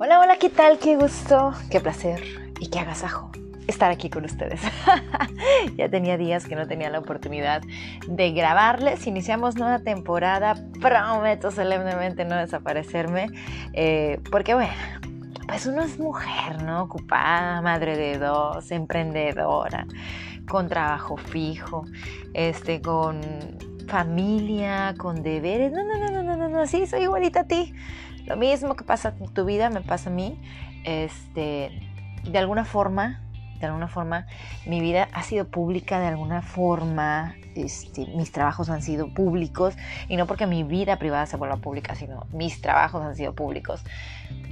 Hola, hola, ¿qué tal? Qué gusto, qué placer y qué agasajo estar aquí con ustedes. ya tenía días que no tenía la oportunidad de grabarles. Iniciamos nueva temporada. Prometo solemnemente no desaparecerme. Eh, porque bueno, pues uno es mujer, ¿no? Ocupada, madre de dos, emprendedora, con trabajo fijo, este, con familia, con deberes. No, no, no, no, no, no, sí, soy igualita a ti. Lo mismo que pasa en tu vida me pasa a mí. Este, de alguna forma, de alguna forma, mi vida ha sido pública, de alguna forma, este, mis trabajos han sido públicos, y no porque mi vida privada se vuelva pública, sino mis trabajos han sido públicos.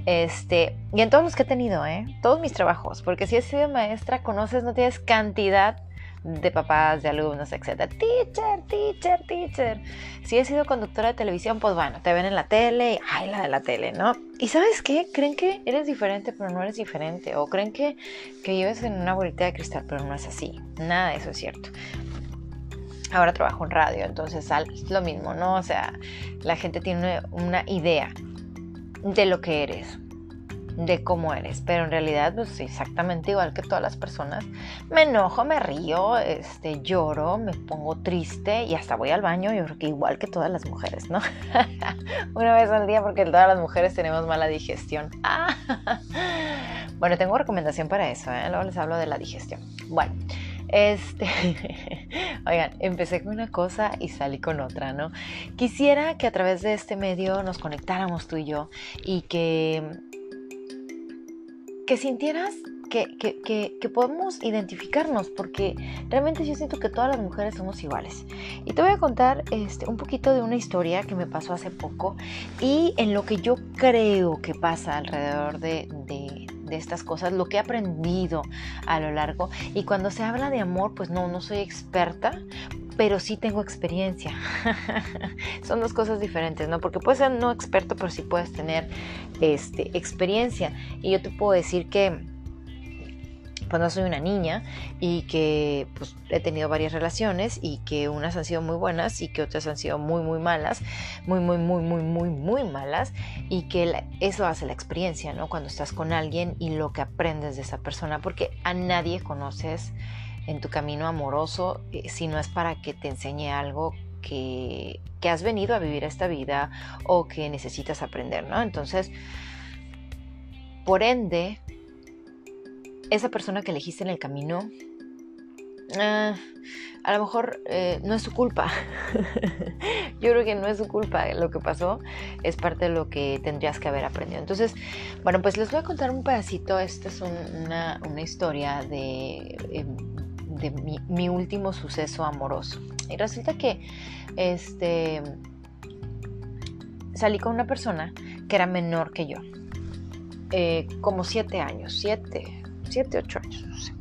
Este, y en todos los que he tenido, ¿eh? todos mis trabajos, porque si has sido maestra, conoces, no tienes cantidad de papás, de alumnos, etc. Teacher, teacher, teacher. Si he sido conductora de televisión, pues bueno, te ven en la tele y, ay, la de la tele, ¿no? Y ¿sabes qué? Creen que eres diferente, pero no eres diferente. O creen que, que vives en una bolita de cristal, pero no es así. Nada de eso es cierto. Ahora trabajo en radio, entonces es lo mismo, ¿no? O sea, la gente tiene una idea de lo que eres de cómo eres, pero en realidad pues exactamente igual que todas las personas. Me enojo, me río, este, lloro, me pongo triste y hasta voy al baño, yo creo que igual que todas las mujeres, ¿no? Una vez al día porque todas las mujeres tenemos mala digestión. bueno, tengo recomendación para eso, ¿eh? luego les hablo de la digestión. Bueno. Este, oigan, empecé con una cosa y salí con otra, ¿no? Quisiera que a través de este medio nos conectáramos tú y yo y que que sintieras que, que, podemos identificarnos, porque realmente yo siento que todas las mujeres somos iguales. Y te voy a contar este, un poquito de una historia que me pasó hace poco y en lo que yo creo que pasa alrededor de, de, de estas cosas, lo que he aprendido a lo largo. Y cuando se habla de amor, pues no, no soy experta, pero sí tengo experiencia. Son dos cosas diferentes, ¿no? Porque puedes ser no experto, pero sí puedes tener este, experiencia. Y yo te puedo decir que pues no soy una niña y que pues, he tenido varias relaciones y que unas han sido muy buenas y que otras han sido muy muy malas, muy muy muy muy muy muy malas y que eso hace la experiencia, ¿no? Cuando estás con alguien y lo que aprendes de esa persona, porque a nadie conoces en tu camino amoroso eh, si no es para que te enseñe algo que, que, has venido a vivir esta vida o que necesitas aprender, ¿no? Entonces, por ende, esa persona que elegiste en el camino, ah, a lo mejor eh, no es su culpa. Yo creo que no es su culpa lo que pasó, es parte de lo que tendrías que haber aprendido. Entonces, bueno, pues les voy a contar un pedacito. Esta es una, historia de, em, de mi, último suceso amoroso. Y resulta que este, salí con una persona que era menor que yo. Eh, como siete años, siete, 7, 8 años.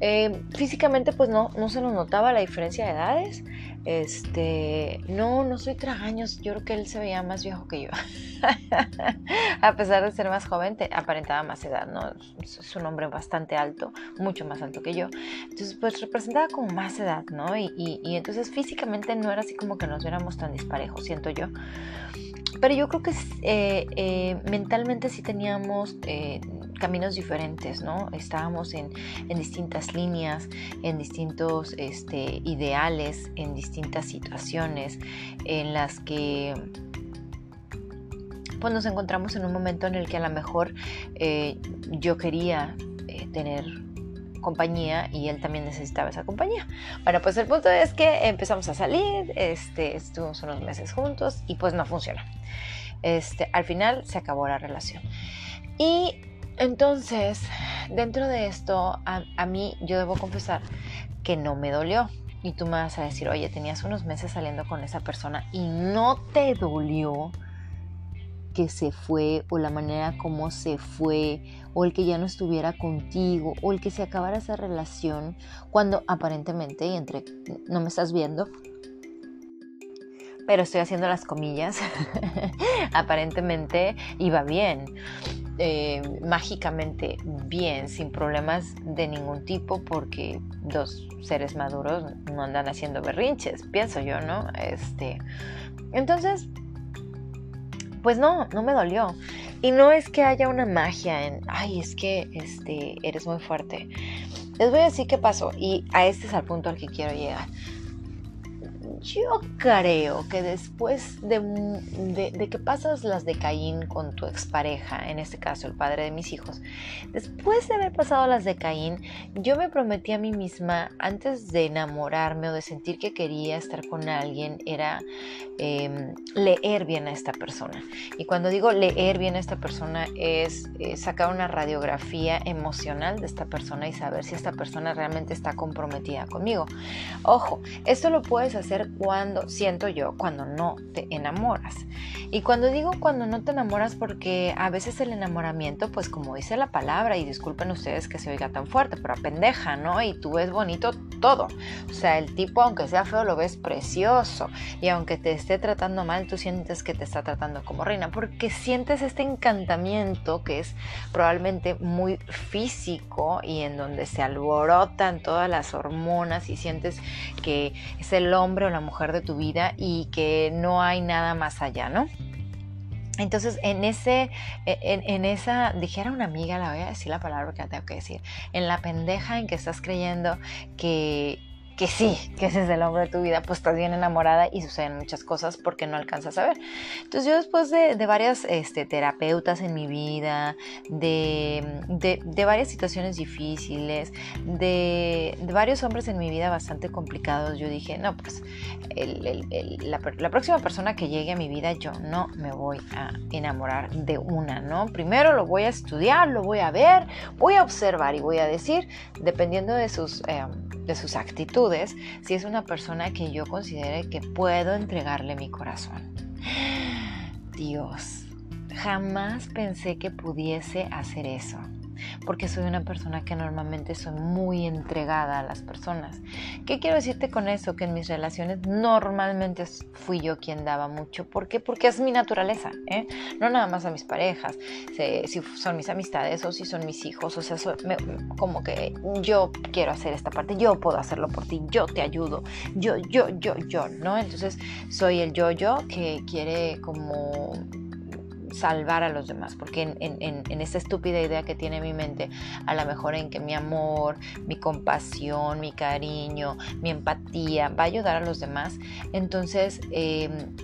Eh, físicamente pues no, no se nos notaba la diferencia de edades. Este, no, no soy tragaños, yo creo que él se veía más viejo que yo. a pesar de ser más joven, aparentaba más edad, ¿no? Es un hombre bastante alto, mucho más alto que yo. Entonces, pues representaba como más edad, ¿no? Y, y, entonces físicamente no era así como que nos viéramos tan disparejos, siento yo. Pero yo creo que eh, eh, mentalmente sí teníamos caminos diferentes, ¿no? Estábamos en, distintas líneas, en distintos este, ideales, en distintas situaciones en las que pues nos encontramos en un momento en el que a lo mejor eh, yo quería eh, tener compañía y él también necesitaba esa compañía. Bueno, pues el punto es que empezamos a salir, este, estuvimos unos meses juntos y pues no funcionó. Este, al final se acabó la relación. Y entonces, dentro de esto, a, mí yo debo confesar que no me dolió. Y tú me vas a decir, oye, tenías unos meses saliendo con esa persona y no te dolió que se fue o la manera como se fue o el que ya no estuviera contigo o el que se acabara esa relación cuando aparentemente, y entre no me estás viendo, pero estoy haciendo las comillas, aparentemente iba bien. Eh, mágicamente bien, sin problemas de ningún tipo, porque dos seres maduros no andan haciendo berrinches, pienso yo, ¿no? Este, entonces, pues no, no me dolió. Y no es que haya una magia en, ay, es que este, eres muy fuerte. Les voy a decir qué pasó y a este es el punto al que quiero llegar. Yo creo que después de, que pasas las de Caín con tu expareja, en este caso el padre de mis hijos, después de haber pasado las de Caín, yo me prometí a mí misma, antes de enamorarme o de sentir que quería estar con alguien, era em, leer bien a esta persona. Y cuando digo leer bien a esta persona es eh, sacar una radiografía emocional de esta persona y saber si esta persona realmente está comprometida conmigo. Ojo, esto lo puedes hacer cuando, siento yo, cuando no te enamoras. Y cuando digo cuando no te enamoras, porque a veces el enamoramiento, pues como dice la palabra, y disculpen ustedes que se oiga tan fuerte, pero a pendeja, ¿no? Y tú ves bonito todo. O sea, el tipo, aunque sea feo, lo ves precioso. Y aunque te esté tratando mal, tú sientes que te está tratando como reina, porque sientes este encantamiento que es probablemente muy físico y en donde se alborotan todas las hormonas y sientes que es el hombre o la mujer de tu vida y que no hay nada más allá, ¿no? Entonces, en ese, e, en, esa, dijera una amiga, la voy a decir la palabra que la tengo que decir, en la pendeja en que estás creyendo que, que sí, que ese es el hombre de tu vida, pues estás bien enamorada y suceden muchas cosas porque no alcanzas a ver. Entonces yo después de, de varias este, terapeutas en mi vida, de, de, varias situaciones difíciles, de, varios hombres en mi vida bastante complicados, yo dije, no, pues la, la, próxima persona que llegue a mi vida yo no me voy a enamorar de una, ¿no? Primero lo voy a estudiar, lo voy a ver, voy a observar y voy a decir, dependiendo de sus, em, de sus actitudes, si es una persona que yo considere que puedo entregarle mi corazón. Dios, jamás pensé que pudiese hacer eso porque soy una persona que normalmente soy muy entregada a las personas. ¿Qué quiero decirte con eso? Que en mis relaciones normalmente fui yo quien daba mucho. ¿Por qué? Porque es mi naturaleza, ¿eh? No nada más a mis parejas, si son mis amistades o si son mis hijos, o sea, como que yo quiero hacer esta parte, yo puedo hacerlo por ti, yo te ayudo, yo, yo, yo, yo, ¿no? Entonces soy el yo-yo que quiere como salvar a los demás, porque en, en, en, estúpida idea que tiene mi mente, a lo mejor en que mi amor, mi compasión, mi cariño, mi empatía va a ayudar a los demás, entonces em,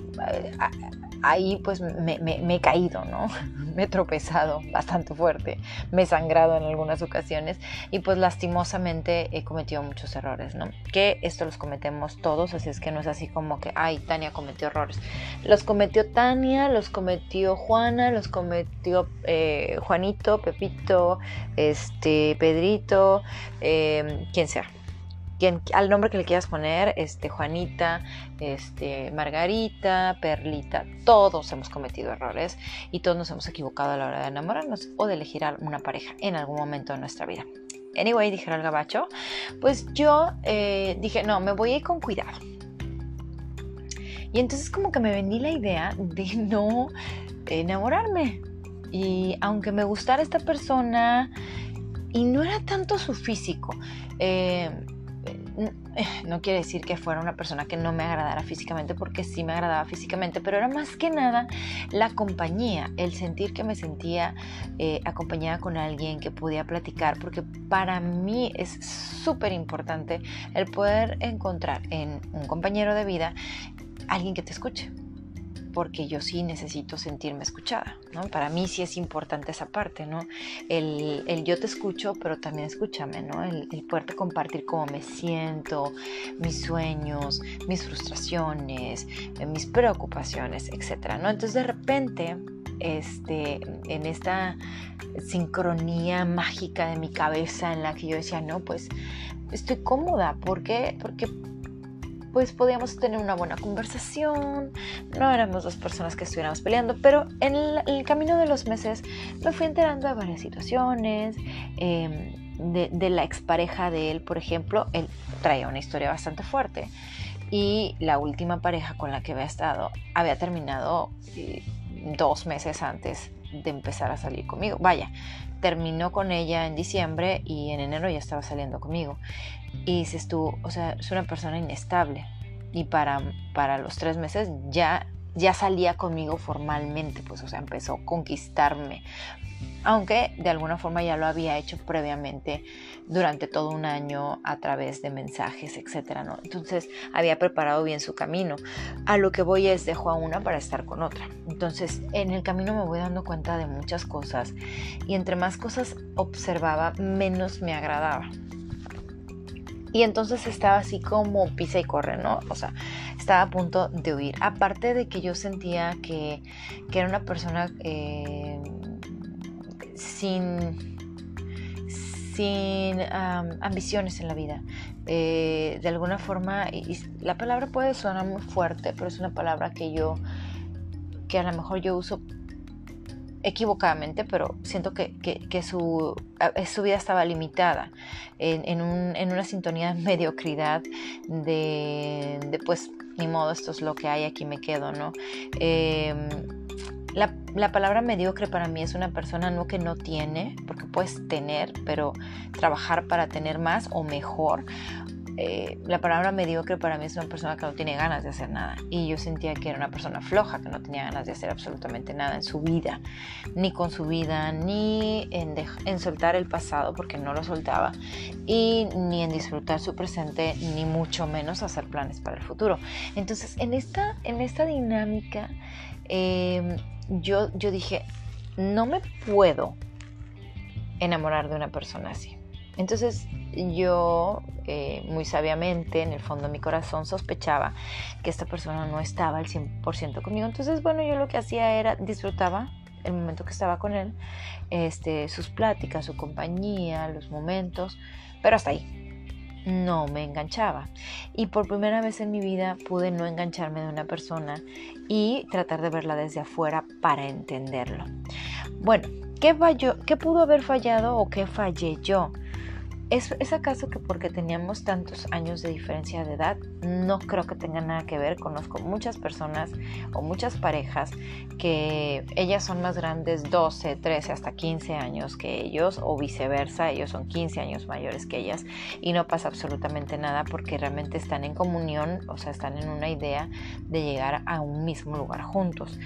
ahí pues me, he caído, ¿no? Me he tropezado bastante fuerte, me he sangrado en algunas ocasiones y pues lastimosamente he cometido muchos errores, ¿no? Que esto los cometemos todos, así es que no es así como que, ay, Tania cometió errores. Los cometió Tania, los cometió Juana, los cometió eh, Juanito, Pepito, este, Pedrito, eh, quien sea al nombre que le quieras poner, este, Juanita, este, Margarita, Perlita, todos hemos cometido errores y todos nos hemos equivocado a la hora de enamorarnos o de elegir una pareja en algún momento de nuestra vida. Anyway, dijera el gabacho, pues yo eh, dije, no, me voy a ir con cuidado. Y entonces como que me vendí la idea de no enamorarme. Y aunque me gustara esta persona, y no era tanto su físico, eh, no quiere decir que fuera una persona que no me agradara físicamente, porque sí me agradaba físicamente, pero era más que nada la compañía, el sentir que me sentía eh, acompañada con alguien que podía platicar, porque para mí es súper importante el poder encontrar en un compañero de vida alguien que te escuche porque yo sí necesito sentirme escuchada, ¿no? Para mí sí es importante esa parte, ¿no? El, yo te escucho, pero también escúchame, ¿no? El, el compartir cómo me siento, mis sueños, mis frustraciones, eh, mis preocupaciones, etcétera, ¿no? Entonces de repente, este, en esta sincronía mágica de mi cabeza en la que yo decía, no, pues estoy cómoda, ¿por qué? Porque pues podíamos tener una buena conversación, no éramos dos personas que estuviéramos peleando, pero en el, camino de los meses me fui enterando de varias situaciones, em, de, la expareja de él, por ejemplo, él traía una historia bastante fuerte y la última pareja con la que había estado había terminado eh, dos meses antes de empezar a salir conmigo. Vaya, terminó con ella en diciembre y en enero ya estaba saliendo conmigo. Y dices tú, o sea, es una persona inestable. Y para, para los tres meses ya ya salía conmigo formalmente, pues o sea, empezó a conquistarme aunque de alguna forma ya lo había hecho previamente durante todo un año a través de mensajes, etcétera, ¿no? Entonces había preparado bien su camino. A lo que voy es dejo a una para estar con otra. Entonces en el camino me voy dando cuenta de muchas cosas y entre más cosas observaba, menos me agradaba. Y entonces estaba así como pisa y corre, ¿no? O sea, estaba a punto de huir. Aparte de que yo sentía que, era una persona eh, sin, sin ambiciones en la vida. Eh, de alguna forma, la palabra puede sonar muy fuerte, pero es una palabra que yo, que a lo mejor yo uso equivocadamente, pero siento que, su, su, vida estaba limitada en, una sintonía de mediocridad, de, de, pues ni modo, esto es lo que hay, aquí me quedo, ¿no? Em, la, palabra mediocre para mí es una persona no que no tiene, porque puedes tener, pero trabajar para tener más o mejor. Eh, la palabra mediocre para mí es una persona que no tiene ganas de hacer nada. Y yo sentía que era una persona floja, que no tenía ganas de hacer absolutamente nada en su vida, ni con su vida, ni en, en soltar el pasado, porque no lo soltaba, y ni en disfrutar su presente, ni mucho menos hacer planes para el futuro. Entonces, en esta, en esta dinámica, eh, yo, yo dije, no me puedo enamorar de una persona así. Entonces yo eh, muy sabiamente en el fondo de mi corazón sospechaba que esta persona no estaba al 100% conmigo. Entonces bueno, yo lo que hacía era disfrutaba el momento que estaba con él, este, sus pláticas, su compañía, los momentos, pero hasta ahí no me enganchaba. Y por primera vez en mi vida pude no engancharme de una persona y tratar de verla desde afuera para entenderlo. Bueno, ¿qué, falló, qué pudo haber fallado o qué fallé yo? ¿Es, acaso que porque teníamos tantos años de diferencia de edad? No creo que tenga nada que ver. Conozco muchas personas o muchas parejas que ellas son más grandes 12, 13, hasta 15 años que ellos o viceversa. Ellos son 15 años mayores que ellas y no pasa absolutamente nada porque realmente están en comunión, o sea, están en una idea de llegar a un mismo lugar juntos.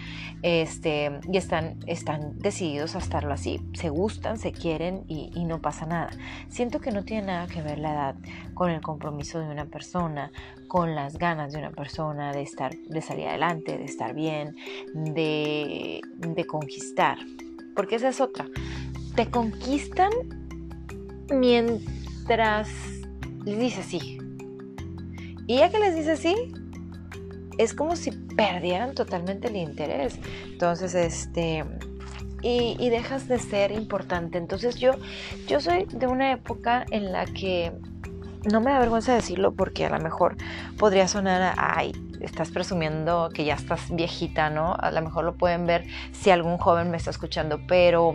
Este, y están, están decididos a estarlo así. Se gustan, se quieren y, y no pasa nada. Siento que no tiene nada que ver la edad con el compromiso de una persona, con las ganas de una persona de estar, de salir adelante, de estar bien, de, de conquistar. Porque esa es otra. Te conquistan mientras les dices sí. Y ya que les dices sí, es como si perdieran totalmente el interés. Entonces, este y, dejas de ser importante. Entonces yo, yo soy de una época en la que no me da vergüenza decirlo porque a lo mejor podría sonar ay, estás presumiendo que ya estás viejita, ¿no? A lo mejor lo pueden ver si algún joven me está escuchando, pero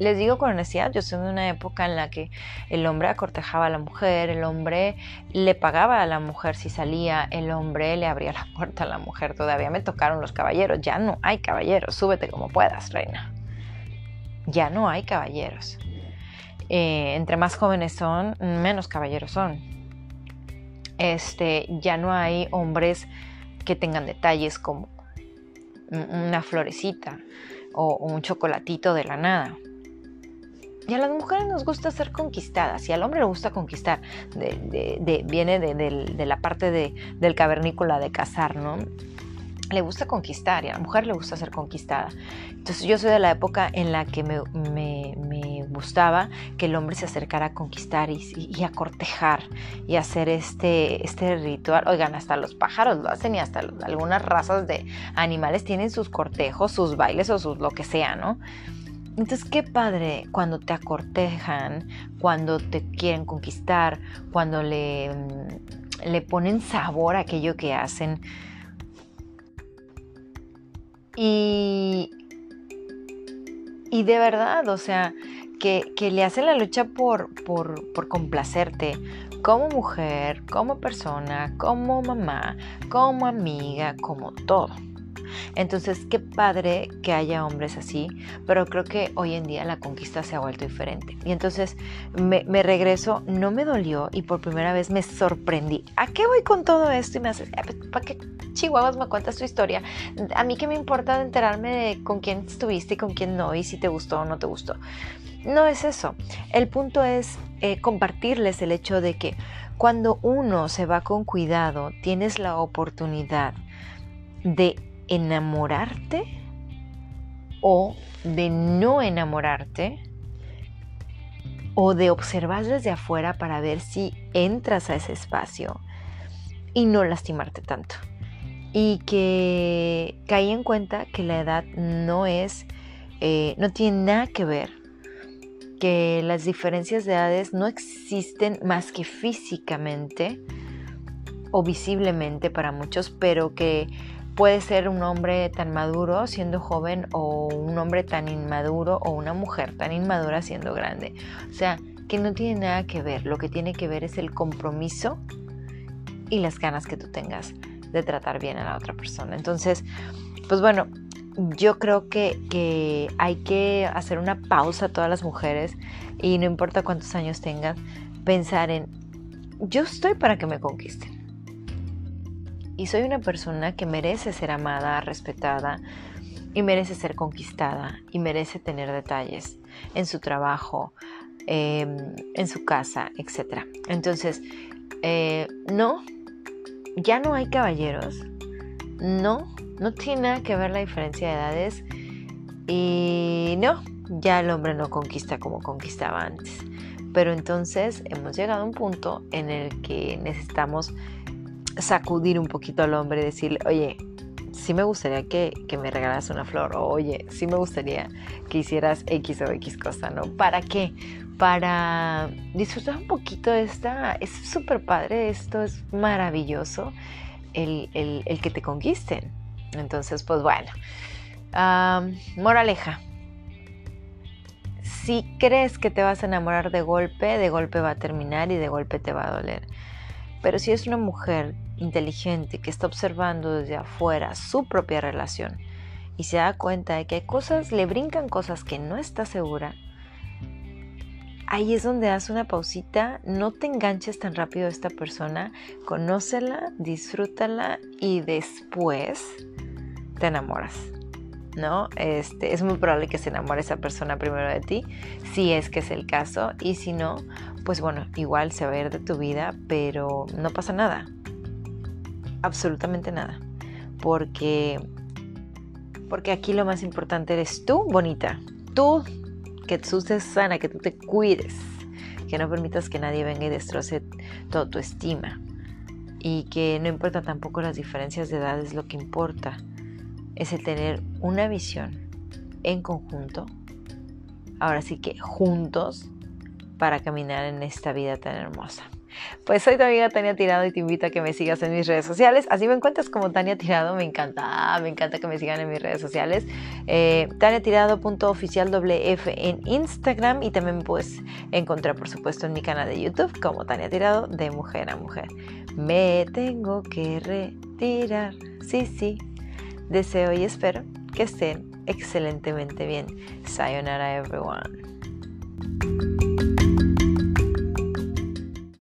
les digo con honestidad, yo soy de una época en la que el hombre acortejaba a la mujer, el hombre le pagaba a la mujer si salía, el hombre le abría la puerta a la mujer. Todavía me tocaron los caballeros, ya no hay caballeros, súbete como puedas, reina. Ya no hay caballeros. Eh, entre más jóvenes son, menos caballeros son. Este, ya no hay hombres que tengan detalles como una florecita o un chocolatito de la nada. Y a las mujeres nos gusta ser conquistadas y al hombre le gusta conquistar. viene de, la parte del cavernícola de cazar, ¿no? Le gusta conquistar y a la mujer le gusta ser conquistada. Entonces yo soy de la época en la que me, gustaba que el hombre se acercara a conquistar y, a cortejar y hacer este, este ritual. Oigan, hasta los pájaros lo hacen y hasta algunas razas de animales tienen sus cortejos, sus bailes o sus lo que sea, ¿no? Entonces, qué padre cuando te acortejan, cuando te quieren conquistar, cuando le, mm, le ponen sabor a aquello que hacen. Y, y de verdad, o sea, que, le hacen la lucha por, por, por complacerte como mujer, como persona, como mamá, como amiga, como todo. Entonces, qué padre que haya hombres así, pero creo que hoy en día la conquista se ha vuelto diferente. Y entonces me, regreso, no me dolió y por primera vez me sorprendí. ¿A qué voy con todo esto? Y me hace, ah, pues, ¿para qué chihuahuas me cuentas tu historia? A mí qué me importa enterarme de con quién estuviste y con quién no, y si te gustó o no te gustó. No es eso. El punto es eh, compartirles el hecho de que cuando uno se va con cuidado, tienes la oportunidad de enamorarte o de no enamorarte o de observar desde afuera para ver si entras a ese espacio y no lastimarte tanto. Y que caí en cuenta que la edad no es, eh, no tiene nada que ver que las diferencias de edades no existen más que físicamente o visiblemente para muchos, pero que puede ser un hombre tan maduro siendo joven o un hombre tan inmaduro o una mujer tan inmadura siendo grande. O sea, que no tiene nada que ver, lo que tiene que ver es el compromiso y las ganas que tú tengas de tratar bien a la otra persona. Entonces, pues bueno, yo creo que, hay que hacer una pausa a todas las mujeres y no importa cuántos años tengan, pensar en, yo estoy para que me conquisten. Y soy una persona que merece ser amada, respetada y merece ser conquistada y merece tener detalles en su trabajo, em, en su casa, etc. Entonces, eh, no, ya no hay caballeros, no no tiene que ver la diferencia de edades y no, ya el hombre no conquista como conquistaba antes. Pero entonces hemos llegado a un punto en el que necesitamos sacudir un poquito al hombre decirle, oye, sí me gustaría que, me regalaras una flor, o oye, sí me gustaría que hicieras X o X cosa, ¿no? ¿Para qué? Para disfrutar un poquito de esta, es súper padre, esto es maravilloso, el, el que te conquisten. Entonces, pues bueno. moraleja. Si crees que te vas a enamorar de golpe, de golpe va a terminar y de golpe te va a doler. Pero si es una mujer inteligente que está observando desde afuera su propia relación y se da cuenta de que hay cosas, le brincan cosas que no está segura, ahí es donde hace una pausita, no te enganches tan rápido a esta persona, conócela, disfrútala y después te enamoras. ¿No? Este, es muy probable que se enamore esa persona primero de ti, si es que es el caso, y si no, pues bueno, igual se va a ir de tu vida, pero no pasa nada. Absolutamente nada. Porque porque aquí lo más importante eres tú, bonita. Tú que tú estés sana, que tú te cuides, que no permitas que nadie venga y destroce toda tu estima. Y que no importa tampoco las diferencias de edad, es lo que importa. Es el tener una visión en conjunto, ahora sí que juntos, para caminar en esta vida tan hermosa. Pues soy tu amiga Tania Tirado y te invito a que me sigas en mis redes sociales. Así me encuentras como Tania Tirado, me encanta, me encanta que me sigan en mis redes sociales. Eh, TaniaTirado.oficialWF en Instagram y también puedes encontrar, por supuesto, en mi canal de YouTube como Tania Tirado de Mujer a Mujer. Me tengo que retirar, sí, sí. Deseo y espero que estén excelentemente bien. Sayonara, everyone.